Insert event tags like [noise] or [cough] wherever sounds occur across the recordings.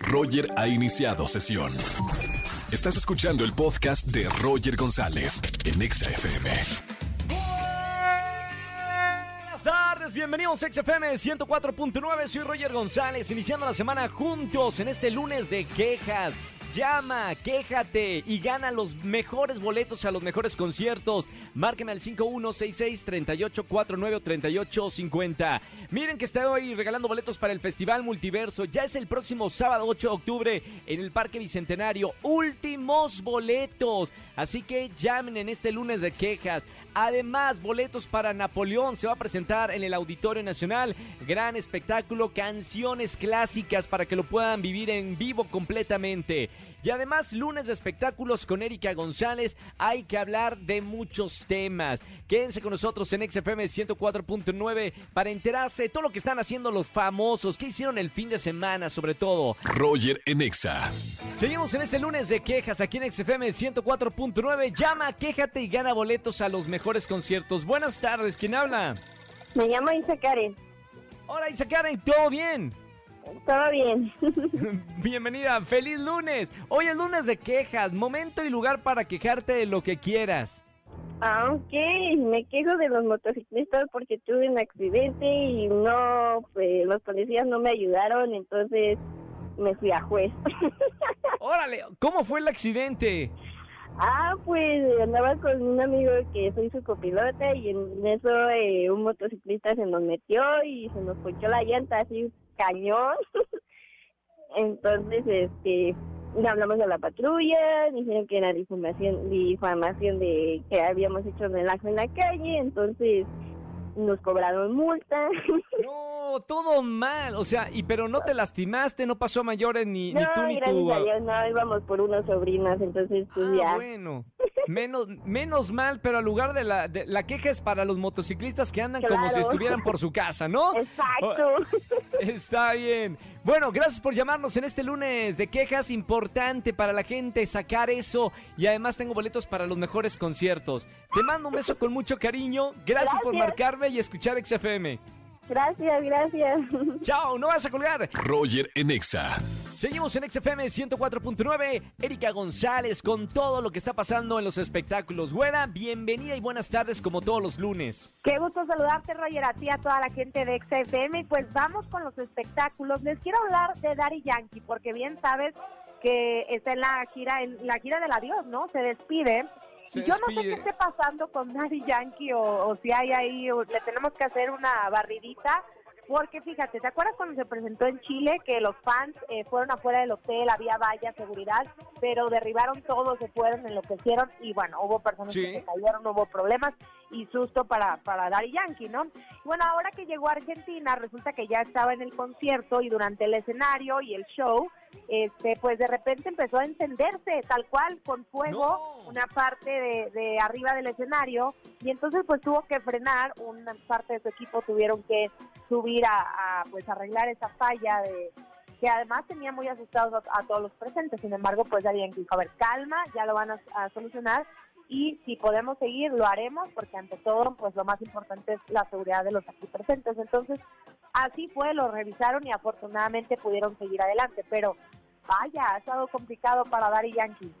Roger ha iniciado sesión. Estás escuchando el podcast de Roger González en Exa FM. Buenas tardes, bienvenidos a XFM 104.9, soy Roger González, iniciando la semana juntos en este lunes de quejas. Llama, quéjate y gana los mejores boletos a los mejores conciertos. Márqueme al 5166-3849 o 3850. Miren que estoy regalando boletos para el Festival Multiverso. Ya es el próximo sábado 8 de octubre en el Parque Bicentenario. Últimos boletos. Así que llamen en este lunes de quejas. Además, boletos para Napoleón se va a presentar en el Auditorio Nacional. Gran espectáculo, canciones clásicas para que lo puedan vivir en vivo completamente. Y además, lunes de espectáculos con Erika González. Hay que hablar de muchos temas. Quédense con nosotros en XFM 104.9 para enterarse de todo lo que están haciendo los famosos. ¿Qué hicieron el fin de semana, sobre todo? Roger en Exa. Seguimos en este lunes de quejas aquí en XFM 104.9. Llama, quéjate y gana boletos a los mejores conciertos. Buenas tardes, ¿quién habla? Me llamo Isa Karen. Hola, Isa Karen, ¿todo bien? Todo bien. [laughs] Bienvenida, feliz lunes. Hoy es lunes de quejas, momento y lugar para quejarte de lo que quieras. Ah, ok. Me quejo de los motociclistas porque tuve un accidente y no, pues los policías no me ayudaron, entonces me fui a juez. [laughs] Órale, ¿cómo fue el accidente? Ah, pues andaba con un amigo que soy su copilota y en eso eh, un motociclista se nos metió y se nos ponchó la llanta así cañón. [laughs] Entonces, este, hablamos a la patrulla, dijeron que era difamación, difamación de que habíamos hecho relajo en la calle, entonces nos cobraron multa. [laughs] No, todo mal, o sea, y pero no te lastimaste, no pasó a mayores ni, ni no, tú ni gracias tu... a Dios, no, íbamos por unas sobrinas, entonces pues Ah, ya. bueno, menos, menos mal, pero al lugar de la, de- la queja es para los motociclistas que andan como si estuvieran por su casa, ¿no? Exacto. [laughs] Está bien. Bueno, gracias por llamarnos en este lunes de quejas. Importante para la gente sacar eso. Y además tengo boletos para los mejores conciertos. Te mando un beso con mucho cariño. Gracias, por marcarme y escuchar XFM. Gracias, gracias. [laughs] Chao, no vas a colgar. Roger en Exa. Seguimos en XFM 104.9. Erika González con todo lo que está pasando en los espectáculos. Buena, bienvenida y buenas tardes como todos los lunes. Qué gusto saludarte, Roger, a ti, a toda la gente de XFM. Y pues vamos con los espectáculos. Les quiero hablar de Daddy Yankee, porque bien sabes que está en la gira, en la gira del adiós, ¿no? Se despide. Se yo no sé qué esté pasando con Daddy Yankee o, o si hay ahí, o le tenemos que hacer una barridita. Porque fíjate, ¿te acuerdas cuando se presentó en Chile que los fans eh, fueron afuera del hotel, había valla, seguridad, pero derribaron todo, se fueron, enloquecieron y bueno, hubo personas Sí. que se cayeron, hubo problemas y susto para, para Daddy Yankee, ¿no? Y bueno, ahora que llegó a Argentina, resulta que ya estaba en el concierto y durante el escenario y el show, este, pues de repente empezó a encenderse tal cual con fuego No. una parte de, de arriba del escenario y entonces pues tuvo que frenar, una parte de su equipo tuvieron que subir a, a, pues arreglar esa falla de que además tenía muy asustados a, a todos los presentes, sin embargo pues Yankee dijo, a ver, calma, ya lo van a, a solucionar y si podemos seguir lo haremos porque ante todo pues lo más importante es la seguridad de los aquí presentes entonces así fue lo revisaron y afortunadamente pudieron seguir adelante pero vaya ha estado complicado para Daddy Yankee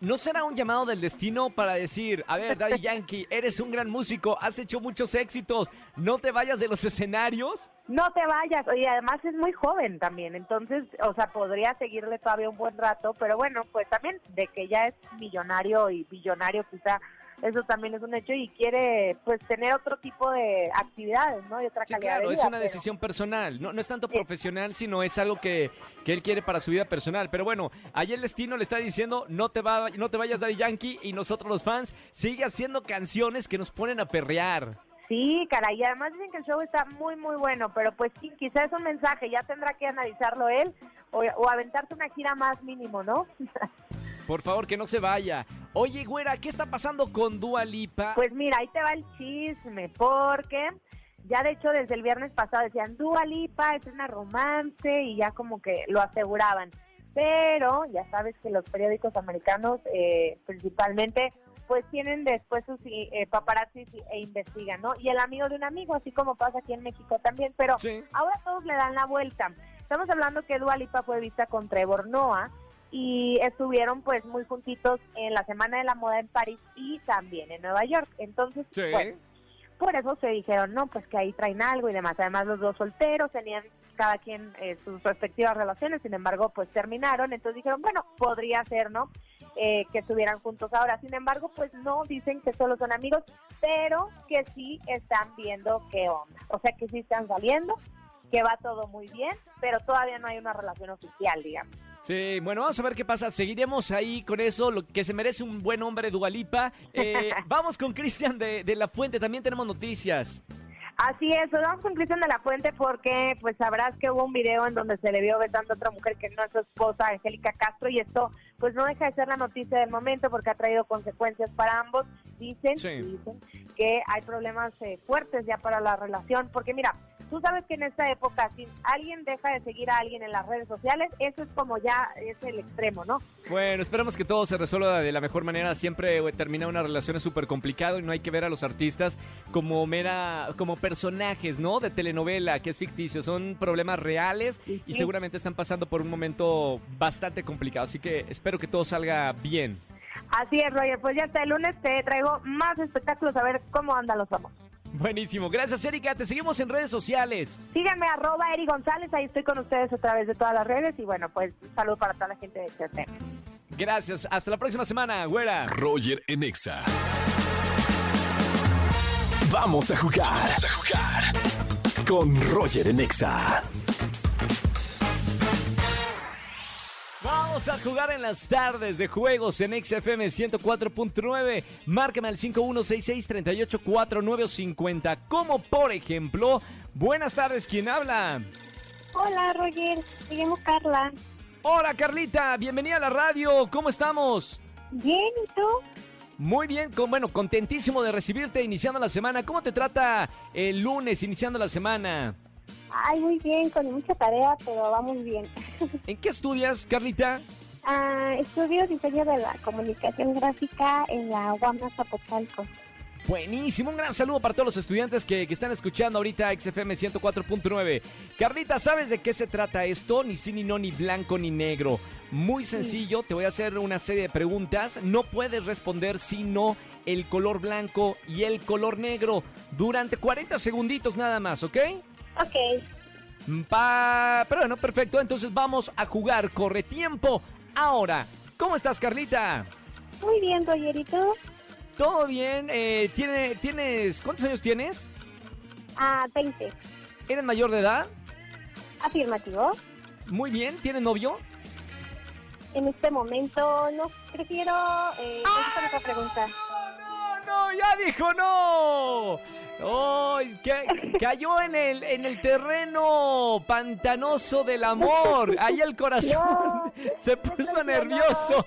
¿No será un llamado del destino para decir, a ver, Daddy [laughs] Yankee, eres un gran músico, has hecho muchos éxitos, no te vayas de los escenarios? no te vayas y además es muy joven también entonces o sea podría seguirle todavía un buen rato pero bueno pues también de que ya es millonario y billonario quizá eso también es un hecho y quiere pues tener otro tipo de actividades no y otra Sí, calidad de claro, es una pero- decisión personal. No, no es tanto Sí. profesional, sino es algo que, que él quiere para su vida personal. Pero bueno, ayer el destino le está diciendo, no te, va, no te vayas Daddy Yankee y nosotros los fans sigue haciendo canciones que nos ponen a perrear. Sí, caray, y además dicen que el show está muy, muy bueno, pero pues sí, quizás es un mensaje, ya tendrá que analizarlo él o, o aventarse una gira más mínimo, ¿no? [laughs] Por favor, que no se vaya. Oye, güera, ¿qué está pasando con Dua Lipa? Pues mira, ahí te va el chisme, porque ya de hecho desde el viernes pasado decían Dua Lipa es una romance y ya como que lo aseguraban. Pero ya sabes que los periódicos americanos eh, principalmente pues tienen después sus eh, paparazzis e investigan, ¿no? Y el amigo de un amigo, así como pasa aquí en México también, pero Sí. ahora todos le dan la vuelta. Estamos hablando que Dua Lipa fue vista con Trevor Noah y estuvieron pues muy juntitos en la Semana de la Moda en París y también en Nueva York. Entonces, Sí. pues, por eso se dijeron, no, pues que ahí traen algo y demás. Además, los dos solteros tenían cada quien eh, sus respectivas relaciones, sin embargo, pues terminaron. Entonces dijeron, bueno, podría ser, ¿no? Eh, que estuvieran juntos ahora. Sin embargo, pues no dicen que solo son amigos, pero que sí están viendo qué onda. O sea, que sí están saliendo, que va todo muy bien, pero todavía no hay una relación oficial, digamos. Sí, bueno, vamos a ver qué pasa. Seguiremos ahí con eso, lo que se merece un buen hombre Dualipa. Eh, [laughs] vamos con Cristian de, de La Fuente, también tenemos noticias. Así es, vamos con Cristian de la Fuente porque pues sabrás que hubo un video en donde se le vio besando a otra mujer que no es su esposa, Angélica Castro, y esto pues no deja de ser la noticia del momento porque ha traído consecuencias para ambos. Dicen, Sí. dicen que hay problemas eh, fuertes ya para la relación, porque mira, tú sabes que en esta época si alguien deja de seguir a alguien en las redes sociales, eso es como ya es el extremo, ¿no? Bueno, esperemos que todo se resuelva de la mejor manera. Siempre terminar una relación es súper complicado y no hay que ver a los artistas como mera, como personajes, ¿no? De telenovela, que es ficticio. Son problemas reales y Sí. seguramente están pasando por un momento bastante complicado. Así que espero que todo salga bien. Así es, Roger, pues ya hasta el lunes te traigo más espectáculos a ver cómo andan los famosos. Buenísimo. Gracias, Erika. Te seguimos en redes sociales. Síganme arroba Eri González, ahí estoy con ustedes a través de todas las redes y bueno, pues un saludo para toda la gente de XFM. Gracias. Hasta la próxima semana, güera. Roger en Exa. Vamos a jugar. Vamos a jugar. Con Roger en Vamos a jugar en las tardes de juegos en XFM 104.9. Márcame al 5166-384950. Como por ejemplo, buenas tardes, ¿quién habla? Hola, Roger. Me llamo Carla. Hola Carlita, bienvenida a la radio, ¿cómo estamos? Bien, ¿y tú? Muy bien, con, bueno, contentísimo de recibirte iniciando la semana. ¿Cómo te trata el lunes iniciando la semana? Ay, muy bien, con mucha tarea, pero va muy bien. [laughs] ¿En qué estudias, Carlita? Ah, estudio diseño de la comunicación gráfica en la UAM Zapotalco. Buenísimo, un gran saludo para todos los estudiantes que, que están escuchando ahorita XFM 104.9. Carlita, ¿sabes de qué se trata esto? Ni sí, ni no, ni blanco, ni negro. Muy sencillo, te voy a hacer una serie de preguntas. No puedes responder si no el color blanco y el color negro durante 40 segunditos nada más, ¿ok? Ok, Pa... Pero bueno, perfecto, entonces vamos a jugar. Corre tiempo. Ahora, ¿cómo estás, Carlita? muy bien, Roger, ¿y tú? ¿Todo bien? Eh, ¿tiene, ¿Tienes... ¿Cuántos años tienes? Ah, 20. ¿Eres mayor de edad? Afirmativo. Muy bien, ¿tienes novio? En este momento no prefiero... Eh, contestar otra pregunta. No, ya dijo no. Ca- cayó en el, en el terreno pantanoso del amor. Ahí el corazón [laughs] No, se puso nervioso.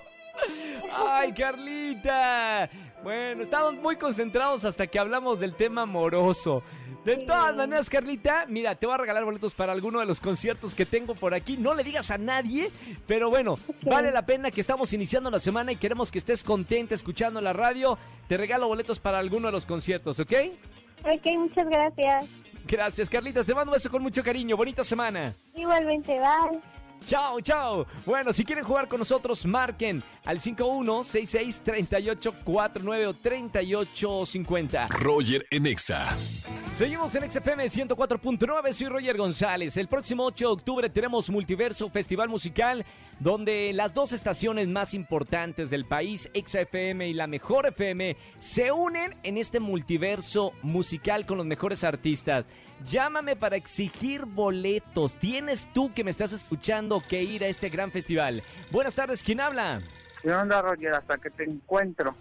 ¡Ay, Carlita! Bueno, estamos muy concentrados hasta que hablamos del tema amoroso. De todas maneras, Carlita, mira, te voy a regalar boletos para alguno de los conciertos que tengo por aquí. No le digas a nadie, pero bueno, vale la pena que estamos iniciando la semana y queremos que estés contenta escuchando la radio. Te regalo boletos para alguno de los conciertos, ¿ok? Ok, muchas gracias. Gracias, Carlita. Te mando un beso con mucho cariño. Bonita semana. Igualmente, bye. Chao, chao. Bueno, si quieren jugar con nosotros, marquen al 5166-3849 o 3850. Roger en Exa. Seguimos en XFM 104.9, soy Roger González. El próximo 8 de octubre tenemos Multiverso Festival Musical, donde las dos estaciones más importantes del país, XFM y la Mejor FM, se unen en este multiverso musical con los mejores artistas. Llámame para exigir boletos. Tienes tú que me estás escuchando que ir a este gran festival. Buenas tardes, ¿quién habla? ¿Qué onda, Roger? Hasta que te encuentro.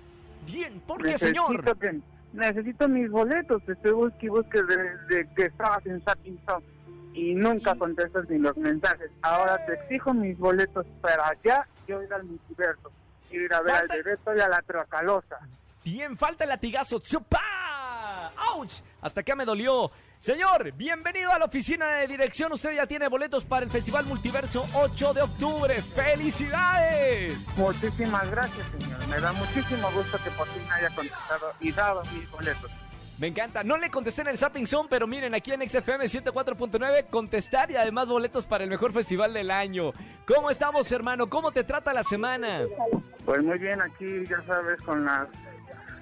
Bien, ¿por qué, señor? que- necesito mis boletos. Te estoy busque y busque desde que estabas en Sapping y nunca contestas ni los mensajes. Ahora te exijo mis boletos para allá. Yo ir al multiverso. Ir a ver Falta- al Bebeto y a la Tracalosa. Bien, falta el latigazo. ¡Tsupa! ¡Auch! Hasta acá me dolió. Señor, bienvenido a la oficina de dirección. Usted ya tiene boletos para el Festival Multiverso 8 de octubre. ¡Felicidades! Muchísimas gracias, señor. Me da muchísimo gusto que por fin haya contestado y dado mis boletos. Me encanta. No le contesté en el Zapping Zone, pero miren, aquí en XFM 104.9 contestar y además boletos para el mejor festival del año. ¿Cómo estamos, hermano? ¿Cómo te trata la semana? Pues muy bien, aquí ya sabes, con las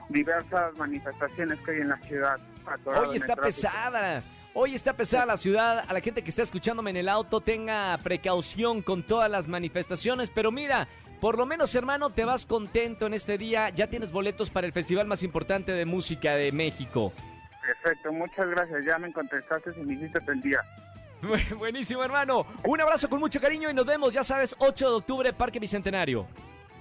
diversas manifestaciones que hay en la ciudad. Hoy está pesada. Hoy está pesada la ciudad. A la gente que está escuchándome en el auto, tenga precaución con todas las manifestaciones. Pero mira, por lo menos, hermano, te vas contento en este día. Ya tienes boletos para el festival más importante de música de México. Perfecto, muchas gracias. Ya me contestaste y me hiciste el día. [laughs] Buenísimo, hermano. Un abrazo con mucho cariño y nos vemos, ya sabes, 8 de octubre, Parque Bicentenario.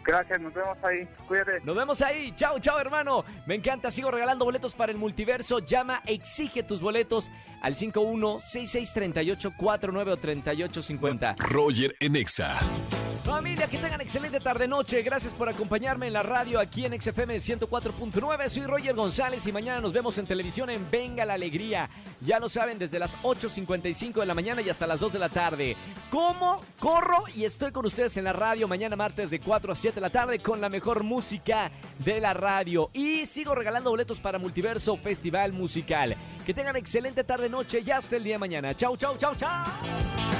Gracias, nos vemos ahí. Cuídate. Nos vemos ahí. Chao, chao, hermano. Me encanta. Sigo regalando boletos para el multiverso. Llama, exige tus boletos al 51-6638-49 o 3850. Roger Enexa. Familia, que tengan excelente tarde-noche. Gracias por acompañarme en la radio aquí en XFM 104.9. Soy Roger González y mañana nos vemos en televisión en Venga la Alegría. Ya lo saben, desde las 8.55 de la mañana y hasta las 2 de la tarde. ¿Cómo? Corro y estoy con ustedes en la radio mañana martes de 4 a 7 de la tarde con la mejor música de la radio. Y sigo regalando boletos para Multiverso Festival Musical. Que tengan excelente tarde-noche y hasta el día de mañana. Chau, chau, chau, chau.